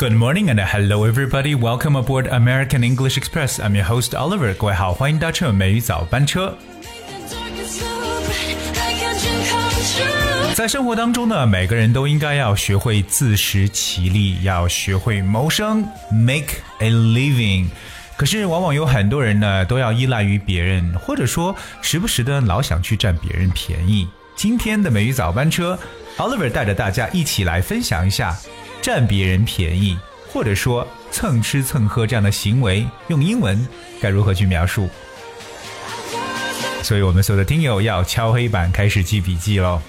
Good morning and hello everybody. Welcome aboard American English Express. I'm your host Oliver. 各位好，欢迎搭乘美语早班车。在生活当中呢，每个人都应该要学会自食其力，要学会谋生，make a living。可是往往有很多人呢，都要依赖于别人，或者说时不时的老想去占别人便宜。今天的美语早班车，Oliver 带着大家一起来分享一下占别人便宜，或者说蹭吃蹭喝这样的行为，用英文该如何去描述？所以我们所有的听友要敲黑板开始记笔记喽。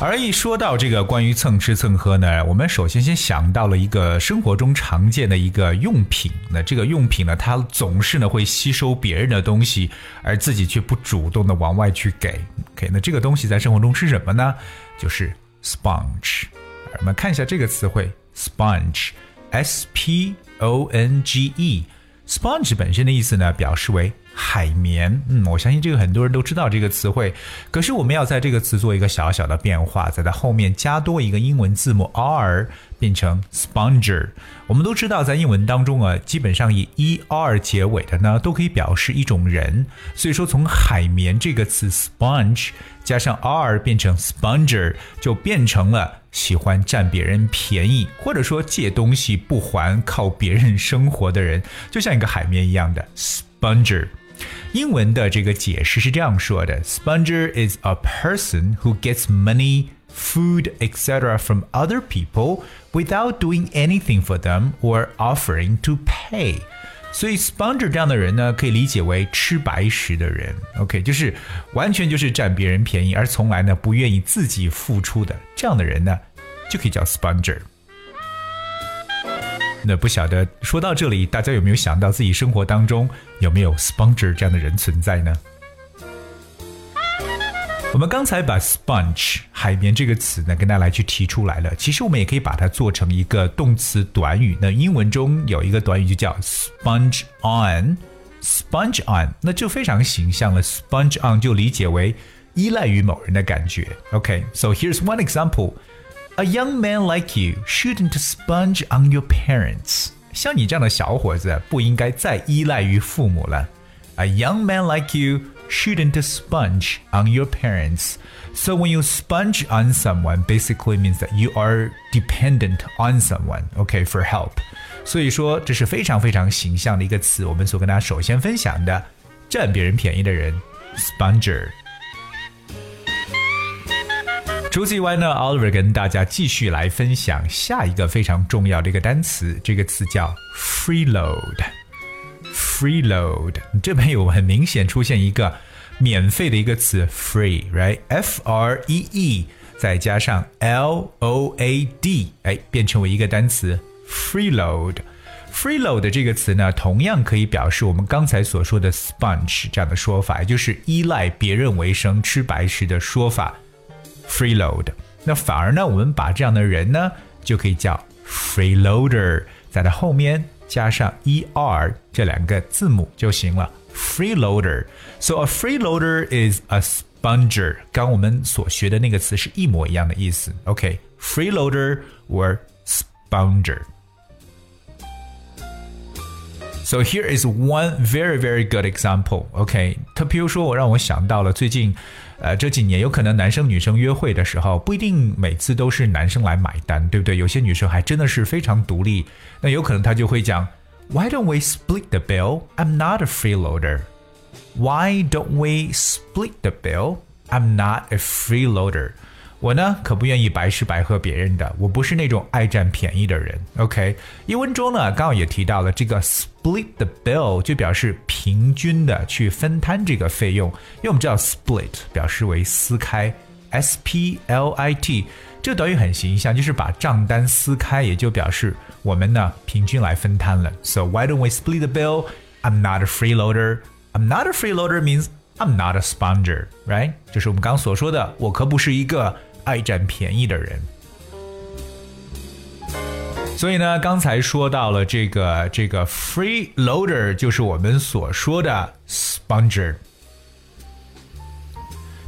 而一说到这个关于蹭吃蹭喝呢，我们首先先想到了一个生活中常见的一个用品。那这个用品呢，它总是呢会吸收别人的东西，而自己却不主动的往外去给。OK，那这个东西在生活中是什么呢？就是 sponge。我们看一下这个词汇，sponge，s p o n g e。sponge 本身的意思呢，表示为。海绵，嗯，我相信这个很多人都知道这个词汇。可是我们要在这个词做一个小小的变化，在它后面加多一个英文字母 r，变成 sponger。我们都知道，在英文当中啊，基本上以 e r 结尾的呢，都可以表示一种人。所以说，从海绵这个词 sponge 加上 r 变成 sponger，就变成了喜欢占别人便宜，或者说借东西不还，靠别人生活的人，就像一个海绵一样的 sponger。英文的这个解释是这样说的：Sponger is a person who gets money, food, etc. from other people without doing anything for them or offering to pay。所以，sponger 这样的人呢，可以理解为吃白食的人。OK，就是完全就是占别人便宜，而从来呢不愿意自己付出的这样的人呢，就可以叫 sponger。 那不晓得说到这里，大家有没有想到自己生活当中有没有 sponger 这样的人存在呢？我们刚才把 sponge 海绵这个词呢跟大家来去提出来了，其实我们也可以把它做成一个动词短语。那英文中有一个短语就叫 sponge on，sponge on，那就非常形象了。sponge on 就理解为依赖于某人的感觉。OK，so here's one example。A young man like you shouldn't sponge on your parents。像你这样的小伙子不应该再依赖于父母了。A young man like you shouldn't sponge on your parents. So when you sponge on someone, basically means that you are dependent on someone, okay, for help. 所以说这是非常非常形象的一个词。我们所跟大家首先分享的，占别人便宜的人，sponger。 除此以外呢，Oliver 跟大家继续来分享下一个非常重要的一个单词，这个词叫 freeload。freeload 这边有很明显出现一个免费的一个词 free，right？F R E E 再加上 L O A D，哎，变成为一个单词 freeload。freeload 这个词呢，同样可以表示我们刚才所说的 sponge 这样的说法，也就是依赖别人为生、吃白食的说法。freeload。那反而呢，我们把这样的人呢，就可以叫 freeloader，在它后面加上 er 这两个字母就行了。freeloader。So a freeloader is a sponger，刚我们所学的那个词是一模一样的意思。OK，freeloader、okay? or sponger。So here is one very very good example. OK，他比如说我让我想到了最近。 呃，这几年有可能男生女生约会的时候，不一定每次都是男生来买单，对不对？有些女生还真的是非常独立，那有可能她就会讲，Why don't we split the bill? I'm not a freeloader. Why don't we split the bill? I'm not a freeloader. 我呢可不愿意白吃白喝别人的，我不是那种爱占便宜的人。OK，英文中呢刚好也提到了这个 split the bill，就表示平均的去分摊这个费用。因为我们知道 split 表示为撕开，S P L I T 这个短语很形象，就是把账单撕开，也就表示我们呢平均来分摊了。So why don't we split the bill? I'm not a freeloader. I'm not a freeloader means I'm not a sponger, right？就是我们刚刚所说的，我可不是一个。 爱占便宜的人。所以呢，刚才说到了这个这个 freeloader，就是我们所说的 sponger。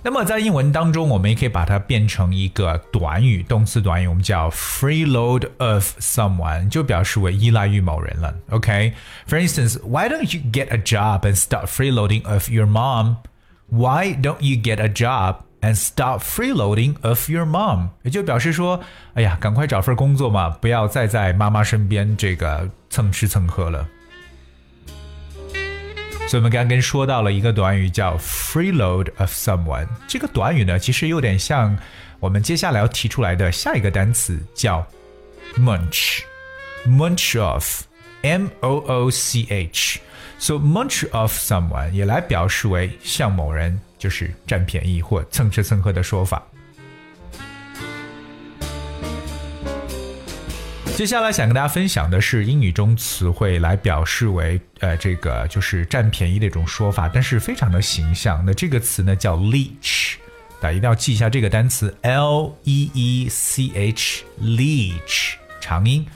那么在英文当中，我们也可以把它变成一个短语，动词短语，我们叫 freeload of someone，就表示为依赖于某人了。OK，for、okay? instance，why don't you get a job and start freeloading of your mom？Why don't you get a job and stop freeloading of your mom，也就表示说，哎呀，赶快找份工作嘛，不要再在妈妈身边这个蹭吃蹭喝了。所以我们刚刚说到了一个短语叫 freeload of someone，这个短语呢，其实有点像我们接下来要提出来的下一个单词叫 mooch，munch of，m o o c h，so mooch of someone 也来表示为向某人。就是占便宜或蹭吃蹭喝的说法。接下来想跟大家分享的是英语中词汇来表示为呃这个就是占便宜的一种说法，但是非常的形象。那这个词呢叫 leech，大家一定要记一下这个单词 l e e c h，leech 长音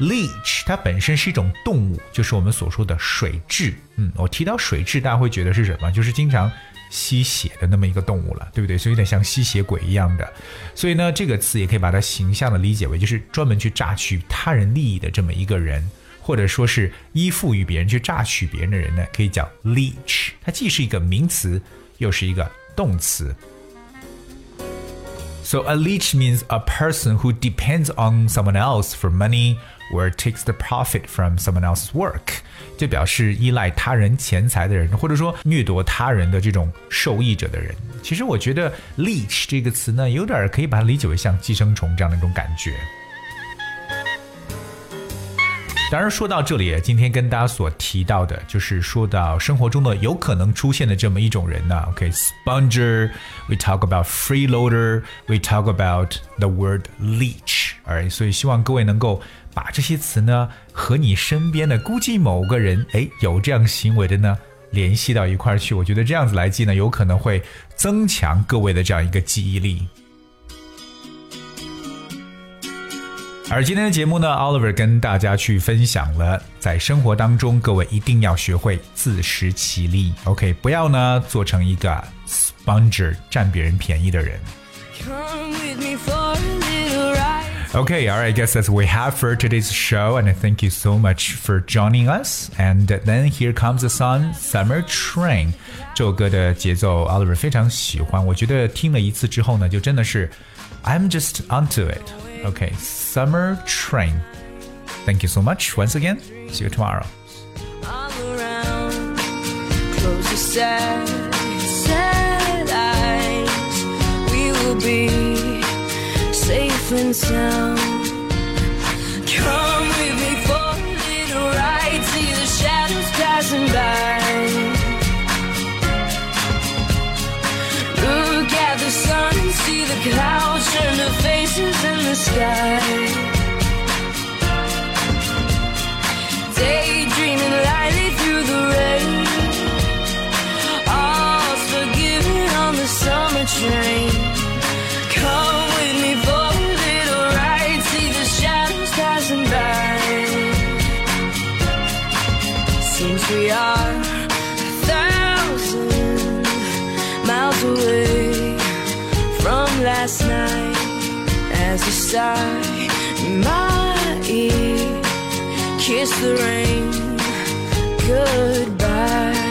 ，leech 它本身是一种动物，就是我们所说的水蛭。嗯，我提到水蛭，大家会觉得是什么？就是经常。吸血的那么一个动物了，对不对？所以有点像吸血鬼一样的。所以呢，这个词也可以把它形象的理解为，就是专门去榨取他人利益的这么一个人，或者说是依附于别人去榨取别人的人呢，可以叫 leech。它既是一个名词，又是一个动词。So a leech means a person who depends on someone else for money or takes the profit from someone else's work，就表示依赖他人钱财的人，或者说掠夺他人的这种受益者的人。其实我觉得 leech 这个词呢，有点可以把它理解为像寄生虫这样的一种感觉。当然，说到这里，今天跟大家所提到的，就是说到生活中的有可能出现的这么一种人呢。OK，sponger，we talk about freeloader，we talk about the word leech。哎，所以希望各位能够 把这些词呢和你身边的估计某个人哎有这样行为的呢联系到一块儿去。我觉得这样子来记呢，有可能会增强各位的这样一个记忆力。而今天的节目呢，Oliver 跟大家去分享了，在生活当中，各位一定要学会自食其力，OK，不要呢做成一个 sponger 占别人便宜的人。Okay, all right, I guess that's what we have for today's show, and I thank you so much for joining us. And then here comes the song Summer Train. 这首歌的节奏，Oliver 非常喜欢，我觉得听了一次之后呢，就真的是 I'm just onto it. Okay, Summer Train. Thank you so much once again. See you tomorrow. safe and 想。Away from last night as you sigh in my ear. Kiss the rain goodbye.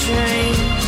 Train.